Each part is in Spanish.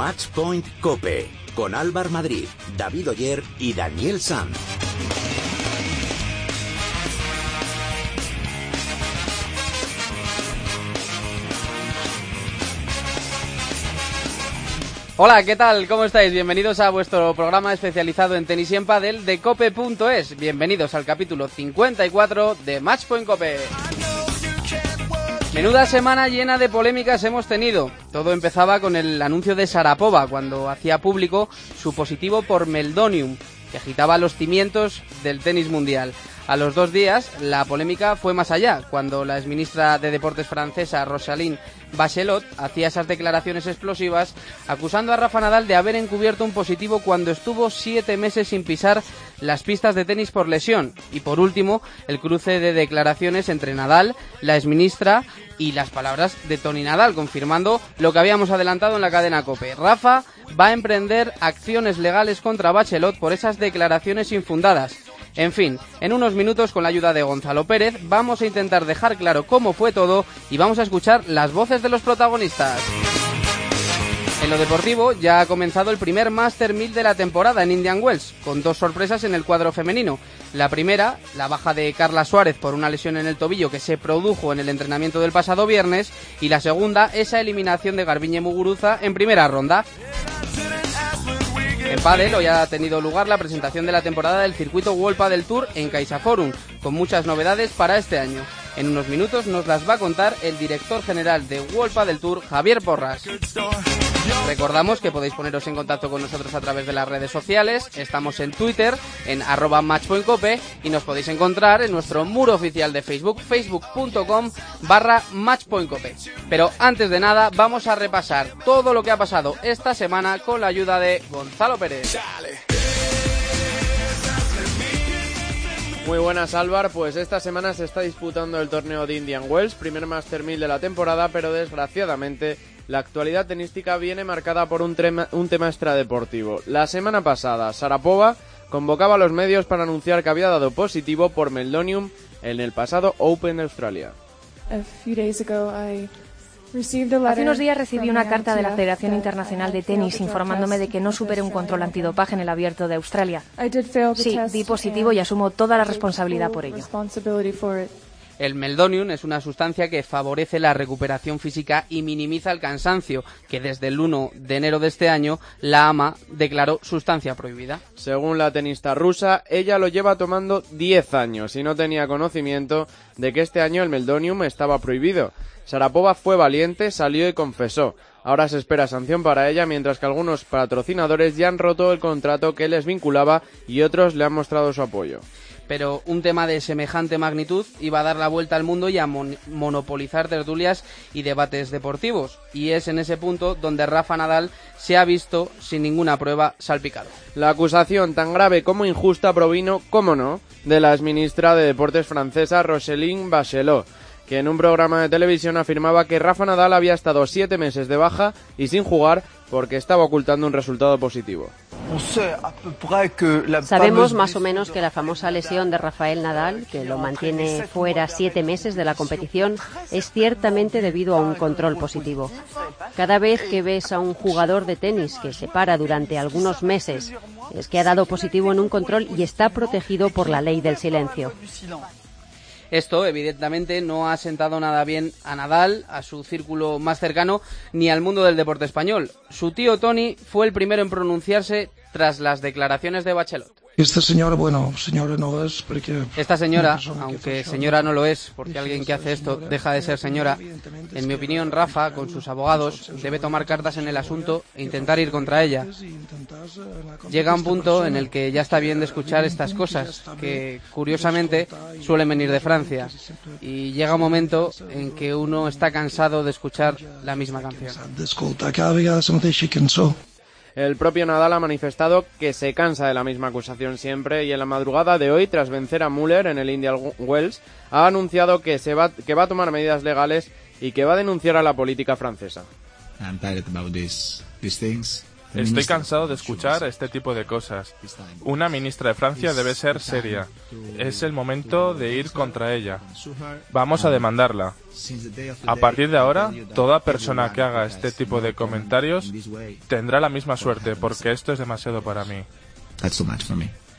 Matchpoint Cope con Álvar Madrid, David Oyer y Daniel Sanz. Hola, ¿qué tal? ¿Cómo estáis? Bienvenidos a vuestro programa especializado en tenis y en pádel de cope.es. Bienvenidos al capítulo 54 de Matchpoint Cope. Menuda semana llena de polémicas hemos tenido. Todo empezaba con el anuncio de Sarapova cuando hacía público su positivo por Meldonium, que agitaba los cimientos del tenis mundial. A los dos días, la polémica fue más allá, cuando la exministra de Deportes francesa, Rosaline Bachelot, hacía esas declaraciones explosivas, acusando a Rafa Nadal de haber encubierto un positivo cuando estuvo siete meses sin pisar las pistas de tenis por lesión. Y por último, el cruce de declaraciones entre Nadal, la exministra y las palabras de Tony Nadal, confirmando lo que habíamos adelantado en la cadena COPE. Rafa va a emprender acciones legales contra Bachelot por esas declaraciones infundadas. En fin, en unos minutos con la ayuda de Gonzalo Pérez vamos a intentar dejar claro cómo fue todo y vamos a escuchar las voces de los protagonistas. En lo deportivo ya ha comenzado el primer Master 1000 de la temporada en Indian Wells, con dos sorpresas en el cuadro femenino. La primera, la baja de Carla Suárez por una lesión en el tobillo que se produjo en el entrenamiento del pasado viernes, y la segunda, esa eliminación de Garbiñe Muguruza en primera ronda. En Padel hoy ha tenido lugar la presentación de la temporada del circuito World Padel Tour en CaixaForum, con muchas novedades para este año. En unos minutos nos las va a contar el director general de World Padel Tour, Javier Porras. Recordamos que podéis poneros en contacto con nosotros a través de las redes sociales. Estamos en Twitter, en arroba matchpointcope y nos podéis encontrar en nuestro muro oficial de Facebook, facebook.com barra matchpointcope. Pero antes de nada, vamos a repasar todo lo que ha pasado esta semana con la ayuda de Gonzalo Pérez. Muy buenas Álvar, pues esta semana se está disputando el torneo de Indian Wells, primer Master 1000 de la temporada, pero desgraciadamente la actualidad tenística viene marcada por un, un tema extradeportivo. La semana pasada, Sarapova convocaba a los medios para anunciar que había dado positivo por Meldonium en el pasado Open de Australia. Hace unos días recibí una carta de la Federación Internacional de Tenis informándome de que no superé un control antidopaje en el abierto de Australia. Sí, di positivo y asumo toda la responsabilidad por ello. El meldonium es una sustancia que favorece la recuperación física y minimiza el cansancio, que desde el 1 de enero de este año la AMA declaró sustancia prohibida. Según la tenista rusa, ella lo lleva tomando 10 años y no tenía conocimiento de que este año el meldonium estaba prohibido. Sarapova fue valiente, salió y confesó. Ahora se espera sanción para ella, mientras que algunos patrocinadores ya han roto el contrato que les vinculaba y otros le han mostrado su apoyo pero un tema de semejante magnitud iba a dar la vuelta al mundo y a monopolizar tertulias y debates deportivos. Y es en ese punto donde Rafa Nadal se ha visto sin ninguna prueba salpicado. La acusación tan grave como injusta provino, cómo no, de la exministra de Deportes francesa Roselyne Bachelot que en un programa de televisión afirmaba que Rafa Nadal había estado siete meses de baja y sin jugar porque estaba ocultando un resultado positivo. Sabemos más o menos que la famosa lesión de Rafael Nadal, que lo mantiene fuera siete meses de la competición, es ciertamente debido a un control positivo. Cada vez que ves a un jugador de tenis que se para durante algunos meses, es que ha dado positivo en un control y está protegido por la ley del silencio. Esto, evidentemente, no ha sentado nada bien a Nadal, a su círculo más cercano, ni al mundo del deporte español. Su tío Tony fue el primero en pronunciarse tras las declaraciones de Bachelot. Esta señora, bueno, señora no es porque... Esta señora, aunque señora no lo es, porque alguien que hace esto deja de ser señora, en mi opinión, Rafa, con sus abogados, debe tomar cartas en el asunto e intentar ir contra ella. Llega un punto en el que ya está bien de escuchar estas cosas, que curiosamente suelen venir de Francia. Y llega un momento en que uno está cansado de escuchar la misma canción. El propio Nadal ha manifestado que se cansa de la misma acusación siempre y en la madrugada de hoy, tras vencer a Müller en el Indian Wells, ha anunciado que, se va, que va a tomar medidas legales y que va a denunciar a la política francesa. Estoy cansado de escuchar este tipo de cosas. Una ministra de Francia debe ser seria. Es el momento de ir contra ella. Vamos a demandarla. A partir de ahora, toda persona que haga este tipo de comentarios tendrá la misma suerte porque esto es demasiado para mí.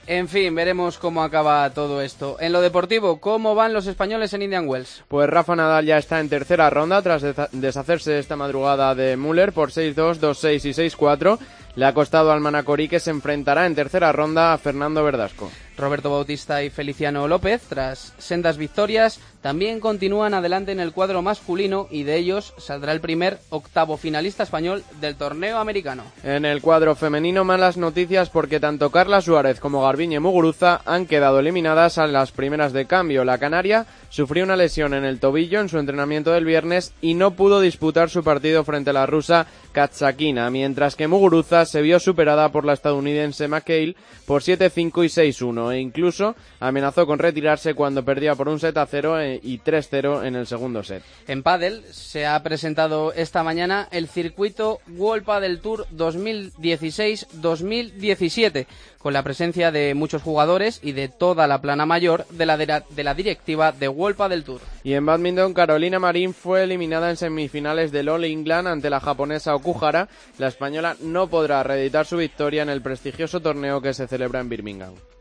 En fin, veremos cómo acaba todo esto. En lo deportivo, ¿cómo van los españoles en Indian Wells? Pues Rafa Nadal ya está en tercera ronda tras deshacerse esta madrugada de Müller por 6-2, 2-6 y 6-4. Le ha costado al Manacorí que se enfrentará en tercera ronda a Fernando Verdasco. Roberto Bautista y Feliciano López, tras sendas victorias, también continúan adelante en el cuadro masculino y de ellos saldrá el primer octavo finalista español del torneo americano. En el cuadro femenino malas noticias porque tanto Carla Suárez como Garbiñe Muguruza han quedado eliminadas a las primeras de cambio. La Canaria sufrió una lesión en el tobillo en su entrenamiento del viernes y no pudo disputar su partido frente a la rusa Katsakina, mientras que Muguruza se vio superada por la estadounidense McHale por 7-5 y 6-1 e incluso amenazó con retirarse cuando perdía por un set a 0 e, y 3-0 en el segundo set. En pádel se ha presentado esta mañana el circuito World Padel Tour 2016-2017 con la presencia de muchos jugadores y de toda la plana mayor de la, de la directiva de World Padel Tour. Y en badminton, Carolina Marín fue eliminada en semifinales del All England ante la japonesa Okuhara. La española no podrá reeditar su victoria en el prestigioso torneo que se celebra en Birmingham.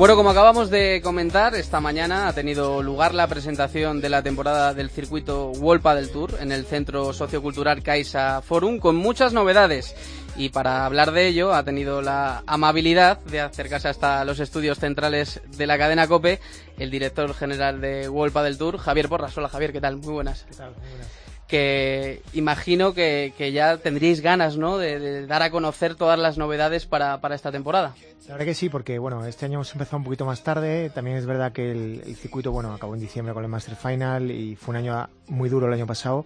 Bueno, como acabamos de comentar, esta mañana ha tenido lugar la presentación de la temporada del circuito Wolpa del Tour en el Centro Sociocultural Caixa Forum con muchas novedades. Y para hablar de ello ha tenido la amabilidad de acercarse hasta los estudios centrales de la cadena COPE el director general de Wolpa del Tour, Javier Porras. Hola Javier, ¿qué tal? Muy buenas. ¿Qué tal? Muy buenas que imagino que, ya tendríais ganas ¿no? De, dar a conocer todas las novedades para, para, esta temporada. La verdad que sí, porque bueno, este año hemos empezado un poquito más tarde. También es verdad que el, circuito bueno acabó en diciembre con el Master Final y fue un año muy duro el año pasado.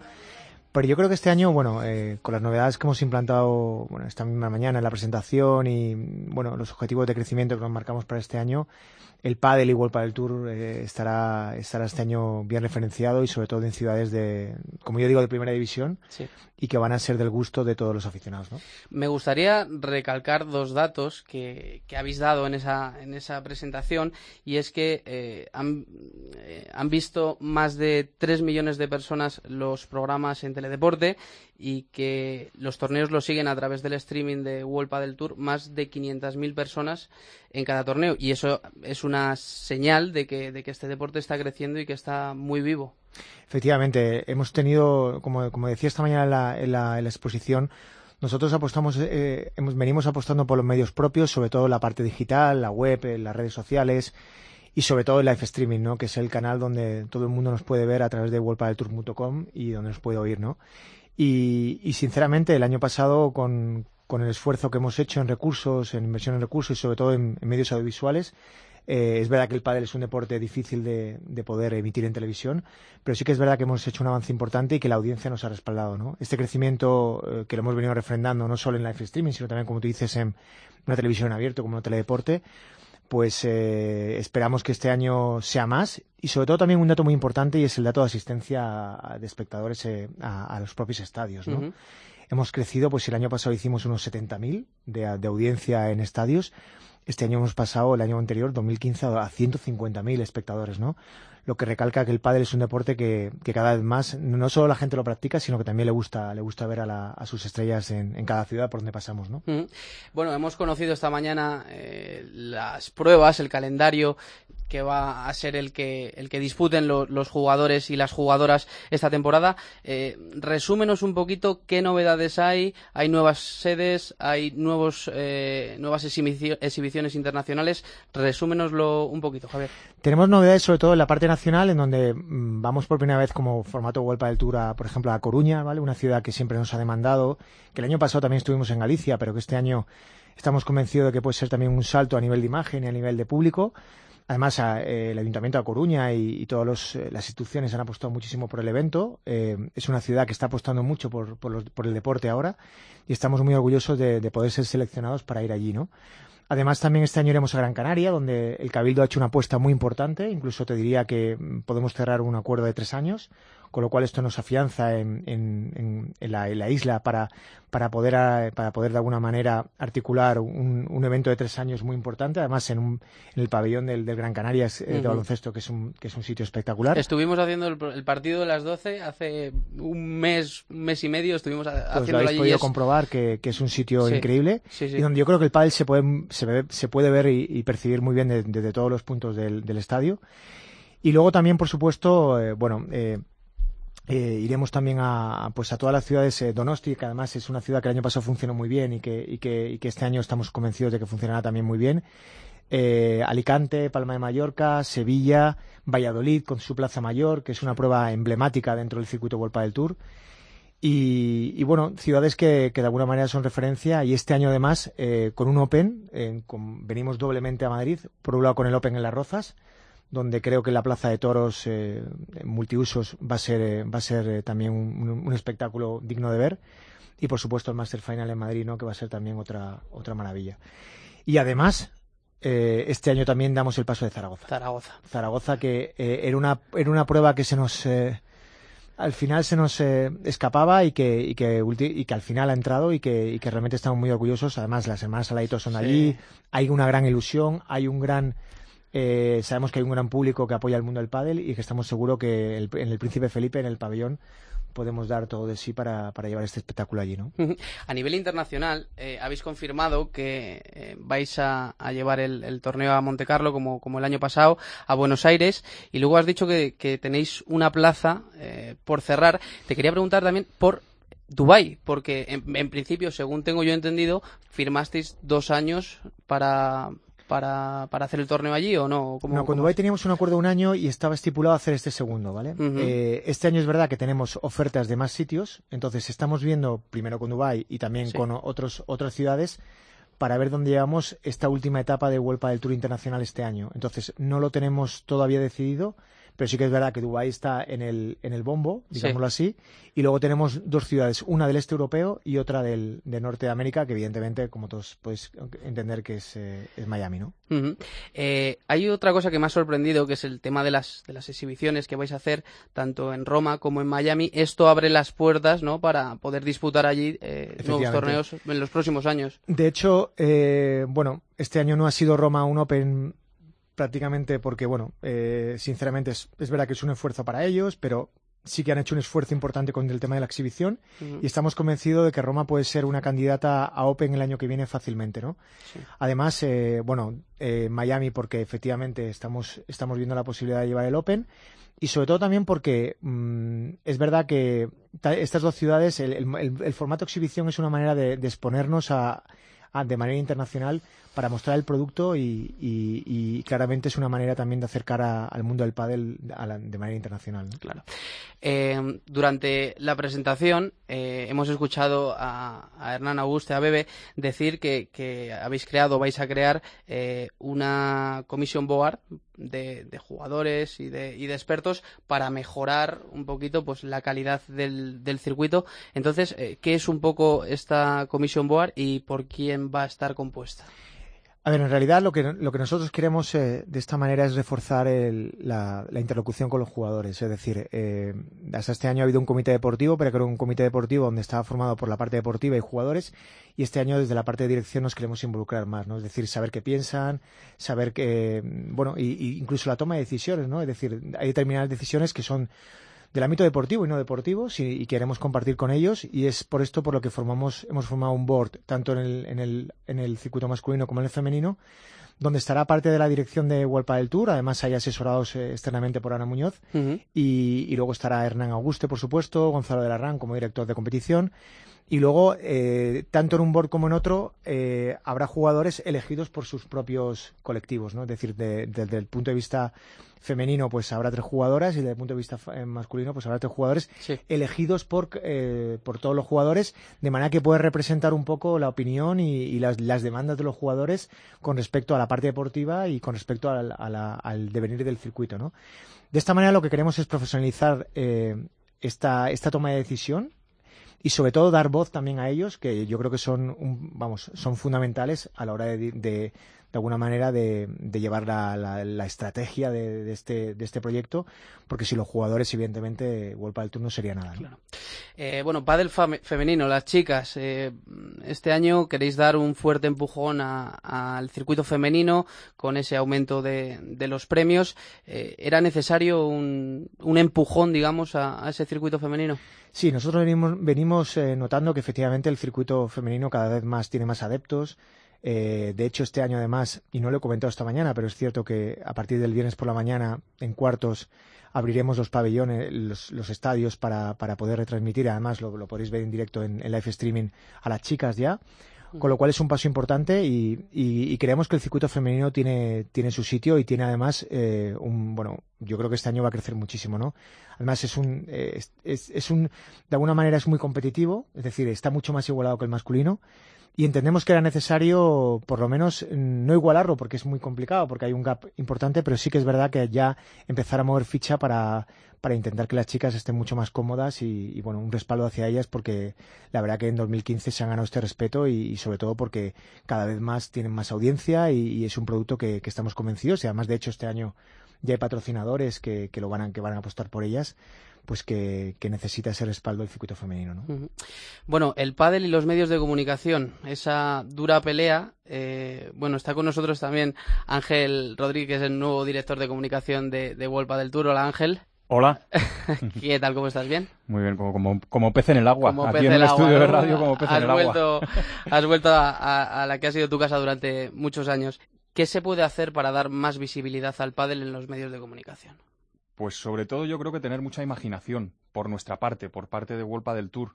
Pero yo creo que este año, bueno, eh, con las novedades que hemos implantado bueno, esta misma mañana en la presentación y bueno, los objetivos de crecimiento que nos marcamos para este año, el pádel igual para el Tour eh, estará, estará este año bien referenciado y sobre todo en ciudades de, como yo digo, de primera división y que van a ser del gusto de todos los aficionados. ¿no? Me gustaría recalcar dos datos que, que, habéis dado en esa, en esa presentación y es que eh, han, eh, han visto más de 3 millones de personas los programas en teledeporte y que los torneos los siguen a través del streaming de World del Tour más de 500.000 personas en cada torneo y eso es una señal de que, de que este deporte está creciendo y que está muy vivo. Efectivamente, hemos tenido, como, decía esta mañana en la, exposición, nosotros apostamos, eh, hemos, venimos apostando por los medios propios, sobre todo la parte digital, la web, eh, las redes sociales y sobre todo el live streaming, ¿no? que es el canal donde todo el mundo nos puede ver a través de worldpadeltour.com y donde nos puede oír. ¿no? Y, sinceramente, el año pasado, con, el esfuerzo que hemos hecho en recursos, en inversión en recursos y sobre todo en, medios audiovisuales, eh, es verdad que el pádel es un deporte difícil de, poder emitir en televisión, pero sí que es verdad que hemos hecho un avance importante y que la audiencia nos ha respaldado. ¿no? Este crecimiento eh, que lo hemos venido refrendando no solo en live streaming, sino también, como tú dices, en una televisión abierta como un teledeporte, pues eh, esperamos que este año sea más y sobre todo también un dato muy importante y es el dato de asistencia de espectadores eh, a, los propios estadios. ¿no? Hemos crecido, pues el año pasado hicimos unos 70.000 de, de audiencia en estadios. Este año hemos pasado, el año anterior, 2015, a 150.000 espectadores, ¿no? lo que recalca que el pádel es un deporte que, cada vez más no solo la gente lo practica, sino que también le gusta, le gusta ver a, sus estrellas en, cada ciudad por donde pasamos, ¿no? Bueno, hemos conocido esta mañana eh, las pruebas, el calendario que va a ser el que, el que disputen los jugadores y las jugadoras esta temporada. Eh, resúmenos un poquito qué novedades hay. Hay nuevas sedes, hay nuevos, eh, nuevas exhibiciones internacionales. Resúmenoslo un poquito, Javier. Tenemos novedades sobre todo en la parte nacional, en donde mm, vamos por primera vez como formato Vuelta del Tour, por ejemplo, a Coruña, ¿vale? Una ciudad que siempre nos ha demandado, que el año pasado también estuvimos en Galicia, pero que este año estamos convencidos de que puede ser también un salto a nivel de imagen y a nivel de público. Además, el Ayuntamiento de Coruña y, todas las instituciones han apostado muchísimo por el evento. es una ciudad que está apostando mucho por, por, el deporte ahora y estamos muy orgullosos de, de, poder ser seleccionados para ir allí, ¿no? Además, también este año iremos a Gran Canaria, donde el Cabildo ha hecho una apuesta muy importante. Incluso te diría que podemos cerrar un acuerdo de tres años con lo cual esto nos afianza en, en, en, la, isla para, para, poder, eh, para poder de alguna manera articular un, un evento de tres años muy importante, además en, un, en el pabellón del, del Gran Canarias eh, de baloncesto, que es, un, que es un sitio espectacular. Estuvimos haciendo el, partido de las 12 hace un mes, un mes y medio, estuvimos pues haciendo lo habéis podido comprobar que, que, es un sitio increíble y donde yo creo que el pádel se puede, se, se puede ver y, percibir muy bien desde todos los puntos del, del estadio. Y luego también, por supuesto, eh, bueno, eh, eh, iremos también a, pues a todas las ciudades, eh, Donosti, que además es una ciudad que el año pasado funcionó muy bien y que, y que, y que este año estamos convencidos de que funcionará también muy bien. Eh, Alicante, Palma de Mallorca, Sevilla, Valladolid con su Plaza Mayor, que es una prueba emblemática dentro del circuito World del Tour. Y, bueno, ciudades que, que, de alguna manera son referencia y este año además eh, con un Open, con, venimos doblemente a Madrid, por un lado con el Open en Las Rozas, donde creo que la Plaza de Toros eh, multiusos va a ser, eh, va a ser eh, también un, espectáculo digno de ver. Y por supuesto el Master Final en Madrid, ¿no? que va a ser también otra, otra maravilla. Y además, eh, este año también damos el paso de Zaragoza. Zaragoza. Zaragoza, que era, una, era una prueba que se nos... al final se nos escapaba y que, y que, y que al final ha entrado y que, y que realmente estamos muy orgullosos. Además, las hermanas Saladitos son allí, hay una gran ilusión, hay un gran eh, sabemos que hay un gran público que apoya el mundo del pádel y que estamos seguros que en el Príncipe Felipe, en el pabellón, podemos dar todo de sí para, llevar este espectáculo allí, ¿no? A nivel internacional, eh, habéis confirmado que eh, vais a, llevar el, torneo a Monte Carlo como, el año pasado, a Buenos Aires, y luego has dicho que, tenéis una plaza por cerrar. Te quería preguntar también por Dubai, porque en, principio, según tengo yo entendido, firmasteis dos años para, para, para hacer el torneo allí o no? no, con Dubái teníamos un acuerdo de un año y estaba estipulado hacer este segundo, ¿vale? Eh, este año es verdad que tenemos ofertas de más sitios, entonces estamos viendo primero con Dubái y también con otros, otras ciudades para ver dónde llevamos esta última etapa de Vuelta del Tour Internacional este año. Entonces, no lo tenemos todavía decidido, pero sí que es verdad que Dubái está en el, en el bombo, digámoslo así, y luego tenemos dos ciudades, una del este europeo y otra del, de norte de América, que evidentemente, como todos podéis entender, que es, eh, Miami, ¿no? Eh, hay otra cosa que me ha sorprendido, que es el tema de las, de las exhibiciones que vais a hacer, tanto en Roma como en Miami. Esto abre las puertas, ¿no?, para poder disputar allí eh, nuevos torneos en los próximos años. De hecho, bueno, este año no ha sido Roma un Open prácticamente porque, bueno, eh, sinceramente es, verdad que es un esfuerzo para ellos, pero sí que han hecho un esfuerzo importante con el tema de la exhibición y estamos convencidos de que Roma puede ser una candidata a Open el año que viene fácilmente, ¿no? Además, eh, bueno, eh, Miami porque efectivamente estamos, estamos viendo la posibilidad de llevar el Open y sobre todo también porque mm, es verdad que estas dos ciudades, el, el, formato exhibición es una manera de, de exponernos a, a, de manera internacional para mostrar el producto y, claramente es una manera también de acercar al mundo del pádel de manera internacional. Claro. Eh, durante la presentación eh, hemos escuchado a, Hernán Auguste, a Bebe, decir que, habéis creado, vais a crear eh, una comisión board de, jugadores y de, y de, expertos para mejorar un poquito pues la calidad del, del circuito. Entonces, ¿qué es un poco esta comisión board y por quién va a estar compuesta? A ver, en realidad lo que, lo que nosotros queremos eh, de esta manera es reforzar la, interlocución con los jugadores. Es decir, eh, hasta este año ha habido un comité deportivo, pero creo un comité deportivo donde estaba formado por la parte deportiva y jugadores. Y este año desde la parte de dirección nos queremos involucrar más, ¿no? Es decir, saber qué piensan, saber que, bueno, y, incluso la toma de decisiones, ¿no? Es decir, hay determinadas decisiones que son del ámbito deportivo y no deportivo y queremos compartir con ellos y es por esto por lo que formamos hemos formado un board tanto en el, en el, en el circuito masculino como en el femenino donde estará parte de la dirección de World del Tour, además hay asesorados eh, externamente por Ana Muñoz, y, luego estará Hernán Auguste, por supuesto, Gonzalo de la RAN como director de competición, Y luego, eh, tanto en un board como en otro, eh, habrá jugadores elegidos por sus propios colectivos, ¿no? Es decir, desde el punto de vista femenino, pues habrá tres jugadoras y desde el punto de vista eh, masculino, pues habrá tres jugadores elegidos por, por todos los jugadores, de manera que puede representar un poco la opinión y, las, demandas de los jugadores con respecto a la parte deportiva y con respecto al, al devenir del circuito, ¿no? De esta manera lo que queremos es profesionalizar esta, esta toma de decisión y sobre todo dar voz también a ellos, que yo creo que son, vamos, son fundamentales a la hora de, de, de alguna manera de, llevar la, la, estrategia de, este, de este proyecto, porque si los jugadores, evidentemente, vuelva del turno sería nada. Eh, bueno, pádel femenino, las chicas, eh, este año queréis dar un fuerte empujón al circuito femenino con ese aumento de, los premios. Eh, ¿Era necesario un, un empujón, digamos, a, ese circuito femenino? Sí, nosotros venimos, venimos notando que efectivamente el circuito femenino cada vez más tiene más adeptos. Eh, de hecho, este año además, y no lo he comentado esta mañana, pero es cierto que a partir del viernes por la mañana, en cuartos, abriremos los pabellones, los, estadios para, para, poder retransmitir. Además, lo, lo, podréis ver en directo en, live streaming a las chicas ya. Con lo cual es un paso importante y, creemos que el circuito femenino tiene, tiene su sitio y tiene además eh, un, bueno, yo creo que este año va a crecer muchísimo, ¿no? Además es un, eh, es, es un, de alguna manera es muy competitivo, es decir, está mucho más igualado que el masculino y entendemos que era necesario, por lo menos, no igualarlo, porque es muy complicado, porque hay un gap importante, pero sí que es verdad que ya empezar a mover ficha para, para intentar que las chicas estén mucho más cómodas y, bueno, un respaldo hacia ellas, porque la verdad que en 2015 se han ganado este respeto y, sobre todo porque cada vez más tienen más audiencia y, es un producto que, estamos convencidos y además, de hecho, este año ya hay patrocinadores que, que lo van a, que van a apostar por ellas pues que, necesita ese respaldo del circuito femenino. ¿no? Bueno, el pádel y los medios de comunicación, esa dura pelea. Eh, bueno, está con nosotros también Ángel Rodríguez, el nuevo director de comunicación de, de World Padel Tour. Hola Ángel. Hola. ¿Qué tal? ¿Cómo estás? ¿Bien? Muy bien, como, como, pez en el agua. Aquí en el, estudio de radio, como pez en el agua. Has vuelto a, a, la que ha sido tu casa durante muchos años. ¿Qué se puede hacer para dar más visibilidad al pádel en los medios de comunicación? Pues sobre todo yo creo que tener mucha imaginación por nuestra parte, por parte de Wolpa del Tour,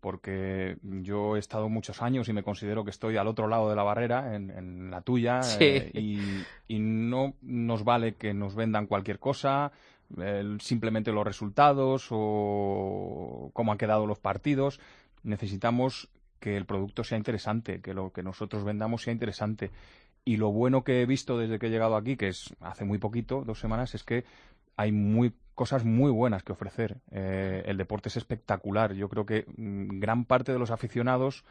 porque yo he estado muchos años y me considero que estoy al otro lado de la barrera, en, la tuya, eh, y, no nos vale que nos vendan cualquier cosa, simplemente los resultados o cómo han quedado los partidos. Necesitamos que el producto sea interesante, que lo que nosotros vendamos sea interesante. Y lo bueno que he visto desde que he llegado aquí, que es hace muy poquito, dos semanas, es que hay muy cosas muy buenas que ofrecer. Eh, el deporte es espectacular. Yo creo que mm, gran parte de los aficionados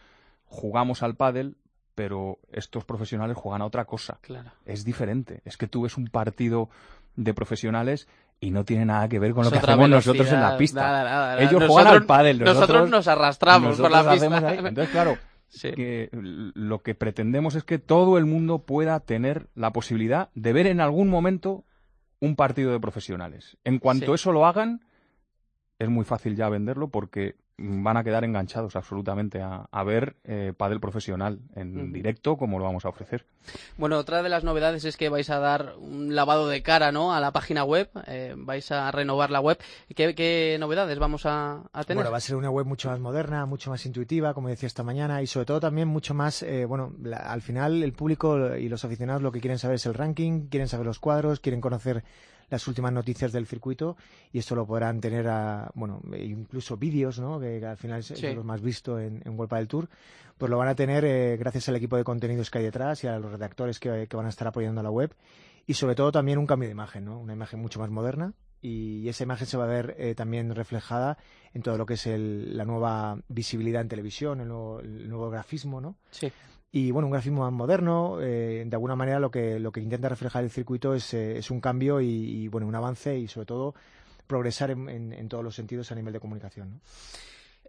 jugamos al pádel, pero estos profesionales juegan a otra cosa. Claro. Es diferente. Es que tú ves un partido de profesionales y no tiene nada que ver con lo que hacemos nosotros en la pista. Ellos juegan al pádel. Nosotros, nos arrastramos por la pista. Entonces, claro, que lo que pretendemos es que todo el mundo pueda tener la posibilidad de ver en algún momento un partido de profesionales. En cuanto eso lo hagan, es muy fácil ya venderlo porque van a quedar enganchados absolutamente a, ver eh, pádel profesional en directo como lo vamos a ofrecer. Bueno, otra de las novedades es que vais a dar un lavado de cara ¿no? a la página web, eh, vais a renovar la web. ¿Qué, novedades vamos a, tener? Bueno, va a ser una web mucho más moderna, mucho más intuitiva, como decía esta mañana, y sobre todo también mucho más, eh, bueno, al final el público y los aficionados lo que quieren saber es el ranking, quieren saber los cuadros, quieren conocer las últimas noticias del circuito y esto lo podrán tener a, bueno, incluso vídeos, ¿no? Que, al final es, lo más visto en, en World del Tour, pues lo van a tener eh, gracias al equipo de contenidos que hay detrás y a los redactores que, van a estar apoyando a la web y sobre todo también un cambio de imagen, ¿no? Una imagen mucho más moderna y esa imagen se va a ver eh, también reflejada en todo lo que es la nueva visibilidad en televisión, el nuevo, el nuevo grafismo, ¿no? Sí y bueno, un grafismo más moderno, eh, de alguna manera lo que, lo que intenta reflejar el circuito es, eh, es un cambio y, bueno, un avance y sobre todo progresar en, en, todos los sentidos a nivel de comunicación.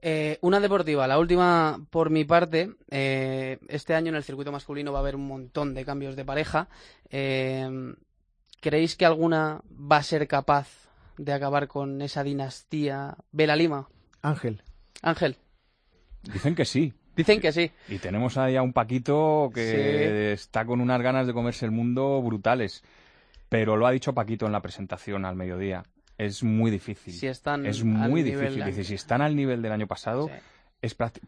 Eh, una deportiva, la última por mi parte. este año en el circuito masculino va a haber un montón de cambios de pareja. ¿Creéis que alguna va a ser capaz de acabar con esa dinastía Vela Lima? Ángel. Ángel. Dicen que sí. Dicen que sí. Y tenemos ahí a un Paquito que está con unas ganas de comerse el mundo brutales. Pero lo ha dicho Paquito en la presentación al mediodía. Es muy difícil. Si están es muy difícil. Dice, si están al nivel del año pasado,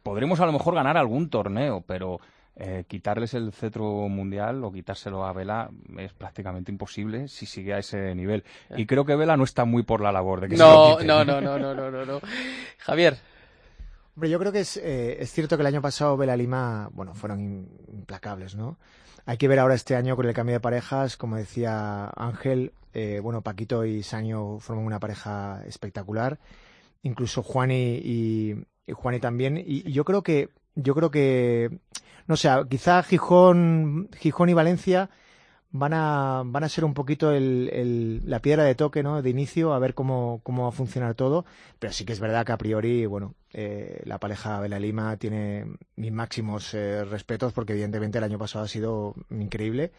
podremos a lo mejor ganar algún torneo, pero eh, quitarles el cetro mundial o quitárselo a Vela es prácticamente imposible si sigue a ese nivel. Y creo que Vela no está muy por la labor de que no, se lo No, no, no, no, no, no. Javier. Hombre, yo creo que es, eh, es cierto que el año pasado Vela Lima, bueno, fueron implacables, ¿no? Hay que ver ahora este año con el cambio de parejas, como decía Ángel, eh, bueno, Paquito y Sanio forman una pareja espectacular, incluso Juani y, y Juani también, y, yo creo que, yo creo que, no sé, quizá Gijón, Gijón y Valencia van a, van a ser un poquito el, la piedra de toque, ¿no? De inicio, a ver cómo, cómo va a funcionar todo. Pero sí que es verdad que a priori, bueno, eh, la pareja Vela Lima tiene mis máximos eh, respetos porque evidentemente el año pasado ha sido increíble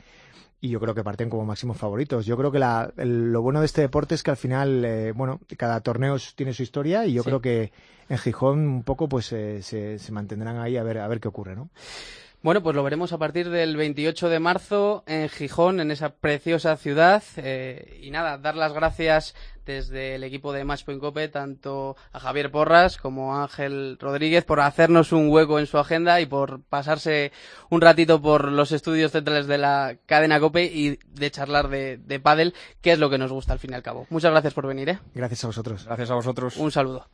y yo creo que parten como máximos favoritos. Yo creo que la, lo bueno de este deporte es que al final, eh, bueno, cada torneo tiene su historia y yo creo que en Gijón un poco pues se, se mantendrán ahí a ver, a ver qué ocurre, ¿no? Bueno, pues lo veremos a partir del 28 de marzo en Gijón, en esa preciosa ciudad. Eh, y nada, dar las gracias desde el equipo de Matchpoint Cope, tanto a Javier Porras como a Ángel Rodríguez, por hacernos un hueco en su agenda y por pasarse un ratito por los estudios centrales de la cadena Cope y de charlar de, de pádel, que es lo que nos gusta al fin y al cabo. Muchas gracias por venir, ¿eh? Gracias a vosotros. Gracias a vosotros. Un saludo.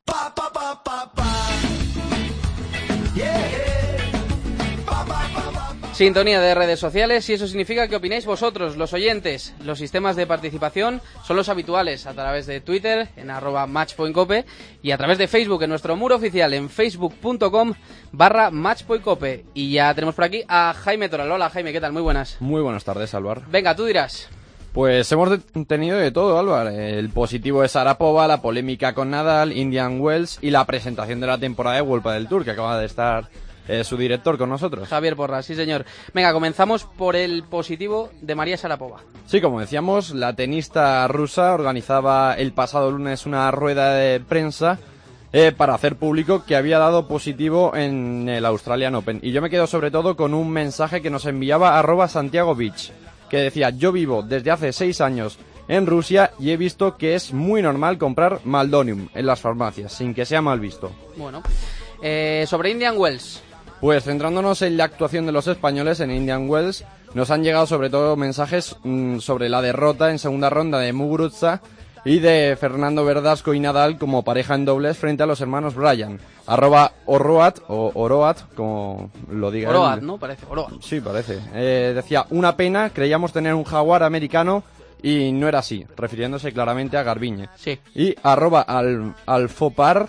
Sintonía de redes sociales y eso significa que opináis vosotros, los oyentes. Los sistemas de participación son los habituales a través de Twitter en arroba matchpointcope y a través de Facebook en nuestro muro oficial en facebook.com barra matchpointcope. Y ya tenemos por aquí a Jaime Toral. Hola Jaime, ¿qué tal? Muy buenas. Muy buenas tardes, Álvaro. Venga, tú dirás. Pues hemos tenido de todo, Álvaro. El positivo de Sarapova, la polémica con Nadal, Indian Wells y la presentación de la temporada de Vuelta del Tour, que acaba de estar eh, su director con nosotros. Javier Porras, sí señor. Venga, comenzamos por el positivo de María Sarapova. Sí, como decíamos, la tenista rusa organizaba el pasado lunes una rueda de prensa eh, para hacer público que había dado positivo en el Australian Open. Y yo me quedo sobre todo con un mensaje que nos enviaba arroba Santiago Beach, que decía, yo vivo desde hace seis años en Rusia y he visto que es muy normal comprar Maldonium en las farmacias, sin que sea mal visto. Bueno, eh, sobre Indian Wells. Pues centrándonos en la actuación de los españoles en Indian Wells, nos han llegado sobre todo mensajes mm, sobre la derrota en segunda ronda de Muguruza y de Fernando Verdasco y Nadal como pareja en dobles frente a los hermanos Bryan. Arroba Oroat, o Oroat, como lo diga Oroat, ¿no? Parece, Oroat. Sí, parece. Eh, decía, una pena, creíamos tener un jaguar americano y no era así, refiriéndose claramente a Garbiñe. Sí. Y arroba al, Alfopar,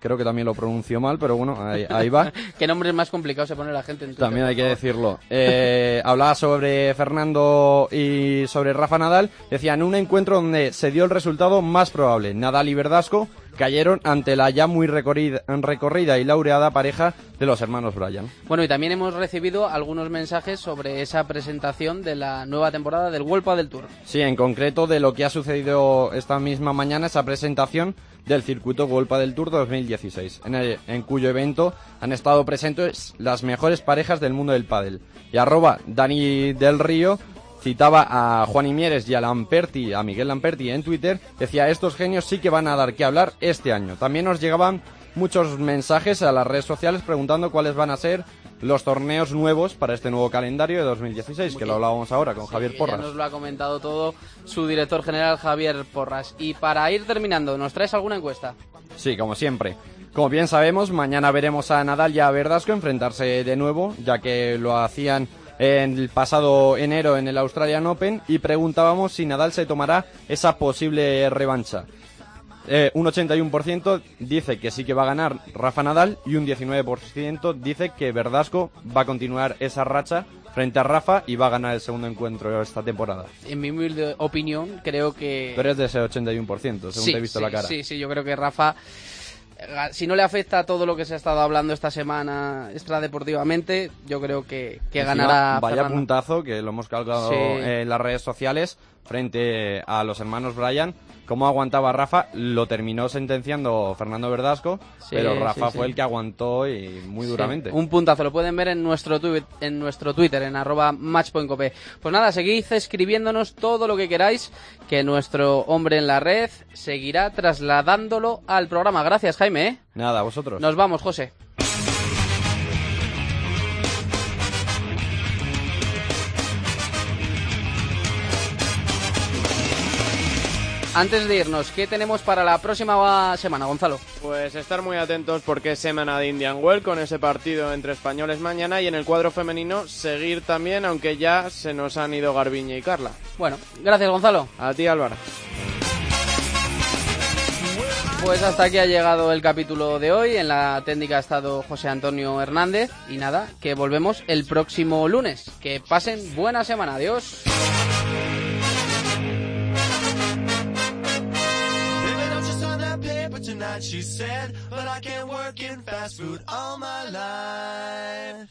Creo que también lo pronunció mal, pero bueno, ahí, va. ¿Qué nombre más complicado se pone la gente en Twitter? También hay que decirlo. Eh, hablaba sobre Fernando y sobre Rafa Nadal. Decía, en un encuentro donde se dio el resultado más probable. Nadal y Verdasco cayeron ante la ya muy recorrida, recorrida, y laureada pareja de los hermanos Bryan. Bueno, y también hemos recibido algunos mensajes sobre esa presentación de la nueva temporada del World del Tour. Sí, en concreto de lo que ha sucedido esta misma mañana, esa presentación del circuito Golpa del Tour 2016, en, en cuyo evento han estado presentes las mejores parejas del mundo del pádel. Y arroba Dani del Río citaba a Juan Imieres y a Lamperti, a Miguel Lamperti en Twitter, decía, estos genios sí que van a dar que hablar este año. También nos llegaban muchos mensajes a las redes sociales preguntando cuáles van a ser los torneos nuevos para este nuevo calendario de 2016, que lo hablábamos ahora con Javier Porras. Ya nos lo ha comentado todo su director general Javier Porras. Y para ir terminando, ¿nos traes alguna encuesta? Sí, como siempre. Como bien sabemos, mañana veremos a Nadal y a Verdasco enfrentarse de nuevo, ya que lo hacían el pasado enero en el Australian Open y preguntábamos si Nadal se tomará esa posible revancha. Eh, un 81% dice que sí que va a ganar Rafa Nadal y un 19% dice que Verdasco va a continuar esa racha frente a Rafa y va a ganar el segundo encuentro esta temporada. En mi humilde opinión, creo que... Pero es de ese 81%, según te he visto la cara. Sí, sí, yo creo que Rafa si no le afecta todo lo que se ha estado hablando esta semana extradeportivamente, yo creo que, que ganará. Vaya puntazo que lo hemos calculado en las redes sociales frente a los hermanos Bryan cómo aguantaba Rafa, lo terminó sentenciando Fernando Verdasco, pero Rafa fue el que aguantó y muy duramente. Un puntazo, lo pueden ver en nuestro, en nuestro Twitter, en arroba matchpointcope. Pues nada, seguid escribiéndonos todo lo que queráis, que nuestro hombre en la red seguirá trasladándolo al programa. Gracias, Jaime. ¿eh? Nada, vosotros. Nos vamos, José. Antes de irnos, ¿qué tenemos para la próxima semana, Gonzalo? Pues estar muy atentos porque es semana de Indian Well con ese partido entre españoles mañana y en el cuadro femenino seguir también, aunque ya se nos han ido Garbiñe y Carla. Bueno, gracias Gonzalo. A ti Álvaro. Pues hasta aquí ha llegado el capítulo de hoy. En la técnica ha estado José Antonio Hernández. Y nada, que volvemos el próximo lunes. Que pasen buena semana. Adiós. She said, but I can't work in fast food all my life.